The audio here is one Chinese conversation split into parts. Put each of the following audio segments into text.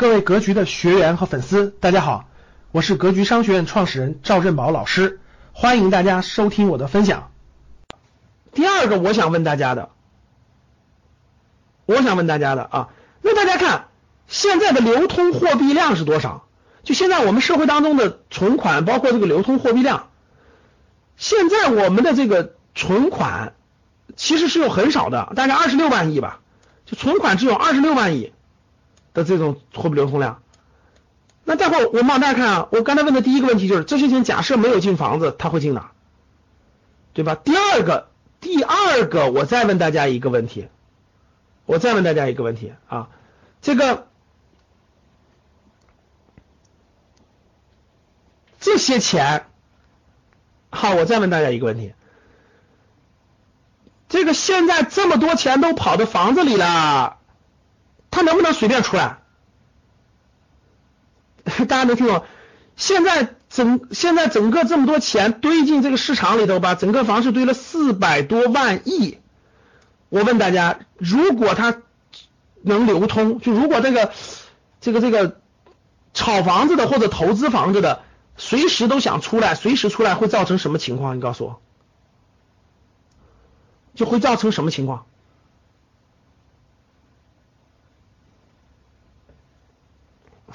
各位格局的学员和粉丝，大家好，我是格局商学院创始人赵振宝老师，欢迎大家收听我的分享。第二个，我想问大家的，我想问大家的啊，那大家看现在的流通货币量是多少？就现在我们社会当中的存款，包括这个流通货币量，现在我们的这个存款其实是有很少的，大概二十六万亿吧，就存款只有二十六万亿。的这种货币流通量，那待会我们往大家看啊，我刚才问的第一个问题就是这些钱假设没有进房子，它会进哪？对吧？第二个，第二个，我再问大家一个问题，我再问大家一个问题啊，这个这些钱，好，我再问大家一个问题，这个现在这么多钱都跑到房子里了。他能不能随便出来？大家能听懂？现在整现在整个这么多钱堆进这个市场里头吧，整个房市堆了四百多万亿。我问大家，如果它能流通，就如果这个这个这个炒房子的或者投资房子的，随时都想出来，随时出来会造成什么情况？你告诉我，就会造成什么情况？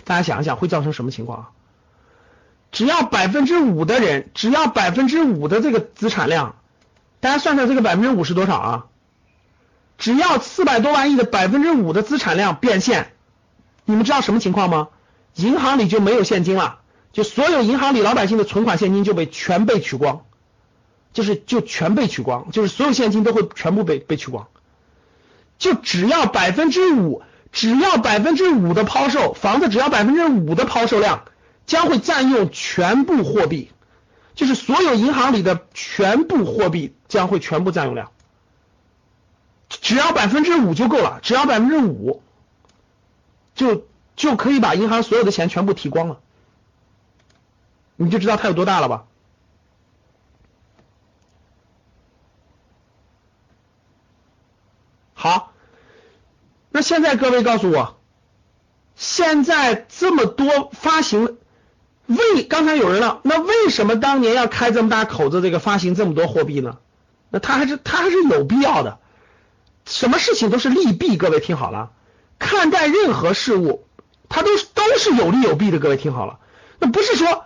大家想一想，会造成什么情况？只要百分之五的人，只要百分之五的这个资产量，大家算算这个百分之五是多少啊？只要四百多万亿的百分之五的资产量变现，你们知道什么情况吗？银行里就没有现金了，就所有银行里老百姓的存款现金就被全被取光，就是就全被取光，就是所有现金都会全部被被取光，就只要百分之五。只要百分之五的抛售，房子只要百分之五的抛售量，将会占用全部货币，就是所有银行里的全部货币将会全部占用量，只要百分之五就够了，只要百分之五，就就可以把银行所有的钱全部提光了，你就知道它有多大了吧？好。那现在各位告诉我，现在这么多发行，为刚才有人了，那为什么当年要开这么大口子，这个发行这么多货币呢？那他还是他还是有必要的，什么事情都是利弊，各位听好了，看待任何事物，它都是都是有利有弊的，各位听好了，那不是说，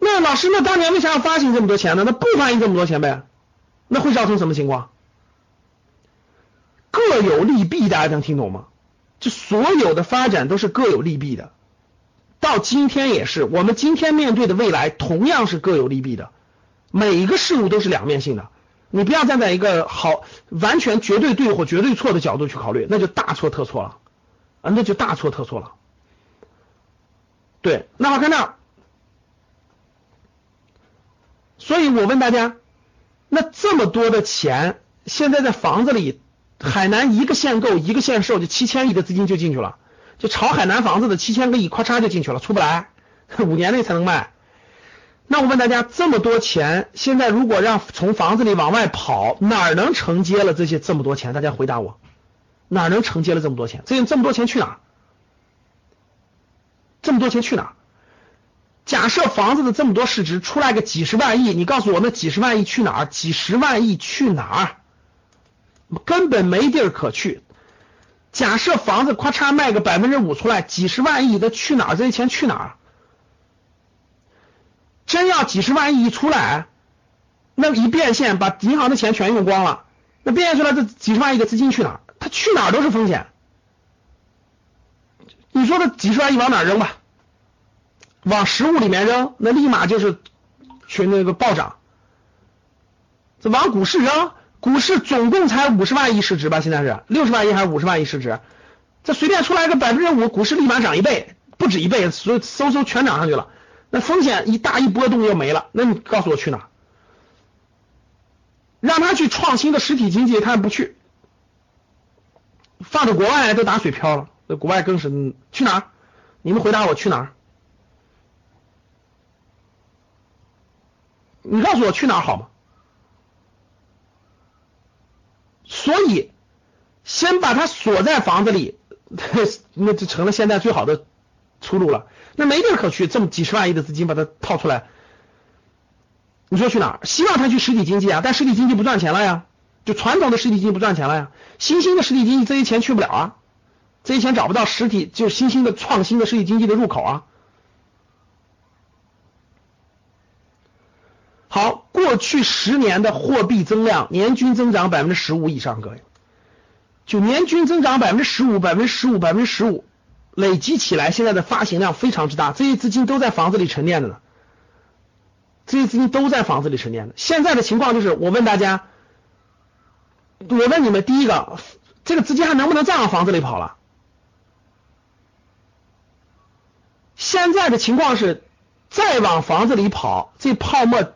那老师，那当年为啥要发行这么多钱呢？那不发行这么多钱呗，那会造成什么情况？各有利弊，大家能听懂吗？就所有的发展都是各有利弊的，到今天也是，我们今天面对的未来同样是各有利弊的，每一个事物都是两面性的，你不要站在一个好完全绝对对或绝对错的角度去考虑，那就大错特错了啊，那就大错特错了。对，那好看那，所以我问大家，那这么多的钱现在在房子里。海南一个限购一个限售就七千亿的资金就进去了，就炒海南房子的七千个亿，咔嚓就进去了，出不来，五年内才能卖。那我问大家，这么多钱，现在如果让从房子里往外跑，哪能承接了这些这么多钱？大家回答我，哪能承接了这么多钱？这这么多钱去哪？这么多钱去哪？假设房子的这么多市值出来个几十万亿，你告诉我那几十万亿去哪儿？几十万亿去哪儿？根本没地儿可去。假设房子咔嚓卖个百分之五出来，几十万亿的去哪儿？这些钱去哪儿？真要几十万亿出来，那一变现把银行的钱全用光了，那变现出来这几十万亿的资金去哪儿？它去哪儿都是风险。你说这几十万亿往哪扔吧？往实物里面扔，那立马就是去那个暴涨。这往股市扔。股市总共才五十万亿市值吧？现在是六十万亿还是五十万亿市值？这随便出来个百分之五，股市立马涨一倍，不止一倍，所以嗖嗖全涨上去了。那风险一大一波动又没了，那你告诉我去哪？让他去创新的实体经济，他也不去，放到国外都打水漂了。那国外更是去哪？你们回答我去哪？你告诉我去哪好吗？所以，先把它锁在房子里，那就成了现在最好的出路了，那没地儿可去，这么几十万亿的资金把它套出来，你说去哪儿？希望他去实体经济啊，但实体经济不赚钱了呀，就传统的实体经济不赚钱了呀，新兴的实体经济这些钱去不了啊，这些钱找不到实体，就新兴的创新的实体经济的入口啊。好，过去十年的货币增量年均增长百分之十五以上，各位，就年均增长百分之十五、百分之十五、百分之十五，累积起来，现在的发行量非常之大，这些资金都在房子里沉淀着呢，这些资金都在房子里沉淀的。现在的情况就是，我问大家，我问你们，第一个，这个资金还能不能再往房子里跑了？现在的情况是，再往房子里跑，这泡沫。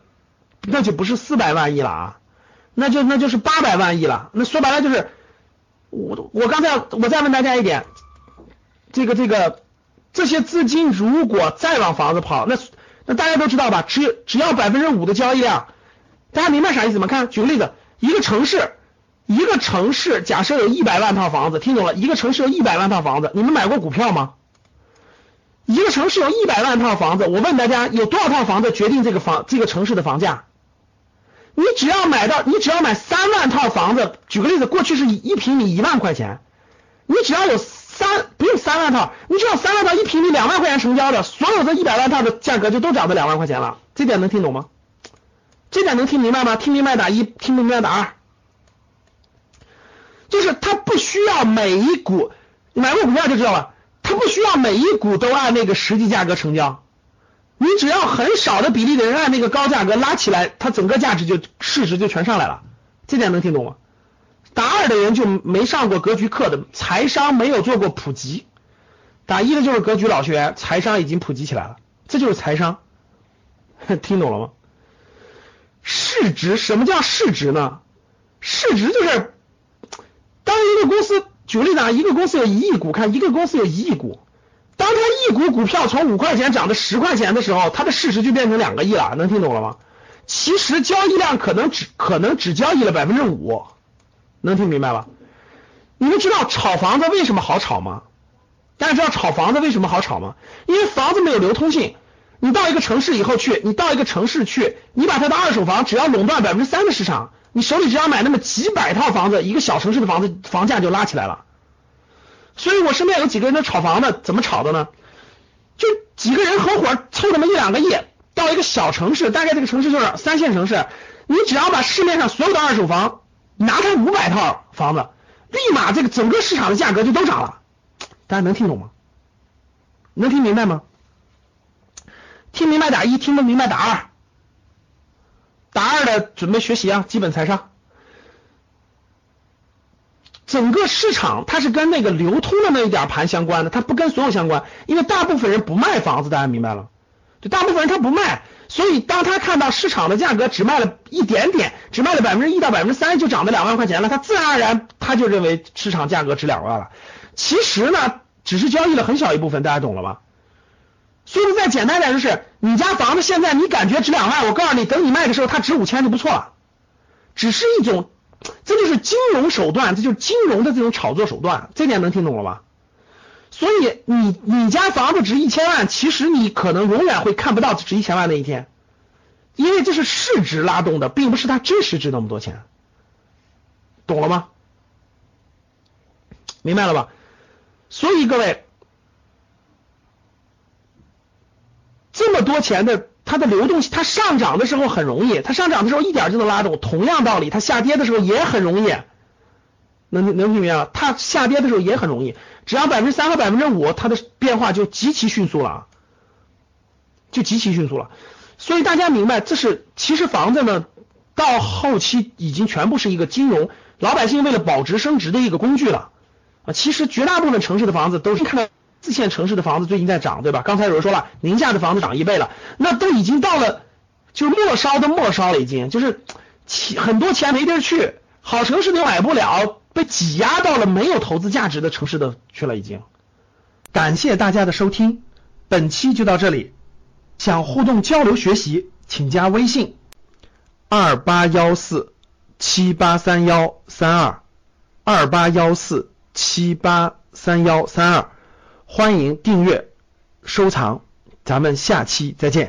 那就不是四百万亿了啊，那就那就是八百万亿了。那说白了就是，我我刚才我再问大家一点，这个这个这些资金如果再往房子跑，那那大家都知道吧？只只要百分之五的交易量，大家明白啥意思吗？看举个例子，一个城市一个城市假设有一百万套房子，听懂了？一个城市有一百万套房子，你们买过股票吗？一个城市有一百万套房子，我问大家，有多少套房子决定这个房这个城市的房价？你只要买到，你只要买三万套房子，举个例子，过去是一平米一万块钱，你只要有三不用三万套，你只要三万套一平米两万块钱成交的，所有的一百万套的价格就都涨到两万块钱了，这点能听懂吗？这点能听明白吗？听明白打一，听不明白打二。就是他不需要每一股买过股票就知道了，他不需要每一股都按那个实际价格成交。你只要很少的比例的人按那个高价格拉起来，它整个价值就市值就全上来了，这点能听懂吗？打二的人就没上过格局课的财商没有做过普及，打一的就是格局老学员，财商已经普及起来了，这就是财商，听懂了吗？市值什么叫市值呢？市值就是当一个公司举个例子啊，一个公司有一亿股，看一个公司有一亿股。当它一股股票从五块钱涨到十块钱的时候，它的市值就变成两个亿了，能听懂了吗？其实交易量可能只可能只交易了百分之五，能听明白吧？你们知道炒房子为什么好炒吗？大家知道炒房子为什么好炒吗？因为房子没有流通性。你到一个城市以后去，你到一个城市去，你把它的二手房只要垄断百分之三的市场，你手里只要买那么几百套房子，一个小城市的房子房价就拉起来了。所以我身边有几个人都炒房的，怎么炒的呢？就几个人合伙凑那么一两个亿，到一个小城市，大概这个城市就是三线城市，你只要把市面上所有的二手房拿开五百套房子，立马这个整个市场的价格就都涨了。大家能听懂吗？能听明白吗？听明白打一，听不明白打二。打二的准备学习啊，基本财商。整个市场它是跟那个流通的那一点盘相关的，它不跟所有相关，因为大部分人不卖房子，大家明白了？就大部分人他不卖，所以当他看到市场的价格只卖了一点点，只卖了百分之一到百分之三就涨到两万块钱了，他自然而然他就认为市场价格值两万了。其实呢，只是交易了很小一部分，大家懂了吧？说的再简单点就是，你家房子现在你感觉值两万，我告诉你，等你卖的时候它值五千就不错了，只是一种。这就是金融手段，这就是金融的这种炒作手段，这点能听懂了吧？所以你你家房子值一千万，其实你可能永远会看不到值一千万那一天，因为这是市值拉动的，并不是它真实值那么多钱，懂了吗？明白了吧？所以各位，这么多钱的。它的流动性，它上涨的时候很容易，它上涨的时候一点就能拉动。同样道理，它下跌的时候也很容易，能能听明白吗？它下跌的时候也很容易，只要百分之三和百分之五，它的变化就极其迅速了，就极其迅速了。所以大家明白，这是其实房子呢，到后期已经全部是一个金融老百姓为了保值升值的一个工具了啊。其实绝大部分城市的房子都是看到。四线城市的房子最近在涨，对吧？刚才有人说了，宁夏的房子涨一倍了，那都已经到了就末梢的末梢了，已经就是钱很多钱没地儿去，好城市都买不了，被挤压到了没有投资价值的城市的去了，已经。感谢大家的收听，本期就到这里。想互动交流学习，请加微信二八幺四七八三幺三二二八幺四七八三幺三二。欢迎订阅、收藏，咱们下期再见。